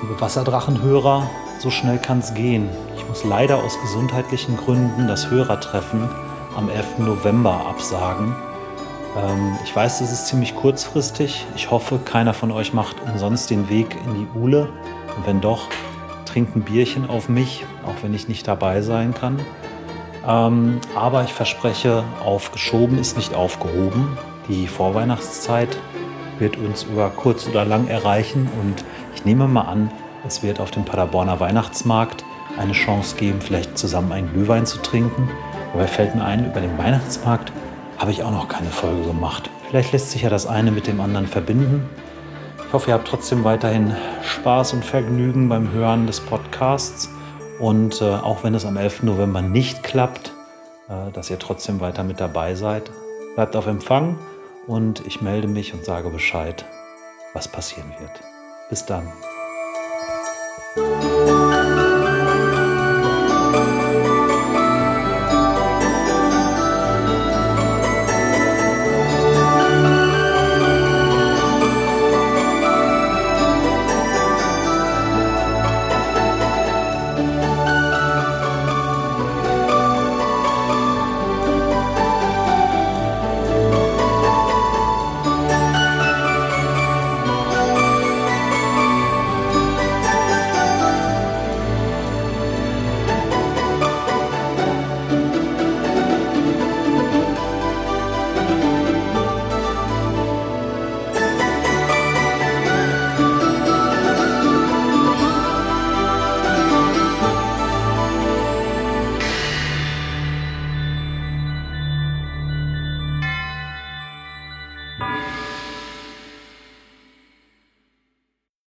Liebe Wasserdrachenhörer, so schnell kann es gehen. Ich muss leider aus gesundheitlichen Gründen das Hörertreffen am 11. November absagen. Ähm, ich weiß, das ist ziemlich kurzfristig. Ich hoffe, keiner von euch macht umsonst den Weg in die Uhle. Und wenn doch, trinkt ein Bierchen auf mich, auch wenn ich nicht dabei sein kann. Ähm, aber ich verspreche, aufgeschoben ist nicht aufgehoben. Die Vorweihnachtszeit wird uns über kurz oder lang erreichen und ich nehme mal an, es wird auf dem Paderborner Weihnachtsmarkt eine Chance geben, vielleicht zusammen einen Glühwein zu trinken. Dabei fällt mir ein, über den Weihnachtsmarkt habe ich auch noch keine Folge gemacht. Vielleicht lässt sich ja das eine mit dem anderen verbinden. Ich hoffe, ihr habt trotzdem weiterhin Spaß und Vergnügen beim Hören des Podcasts. Und äh, auch wenn es am 11. November nicht klappt, äh, dass ihr trotzdem weiter mit dabei seid. Bleibt auf Empfang und ich melde mich und sage Bescheid, was passieren wird. Bis dann.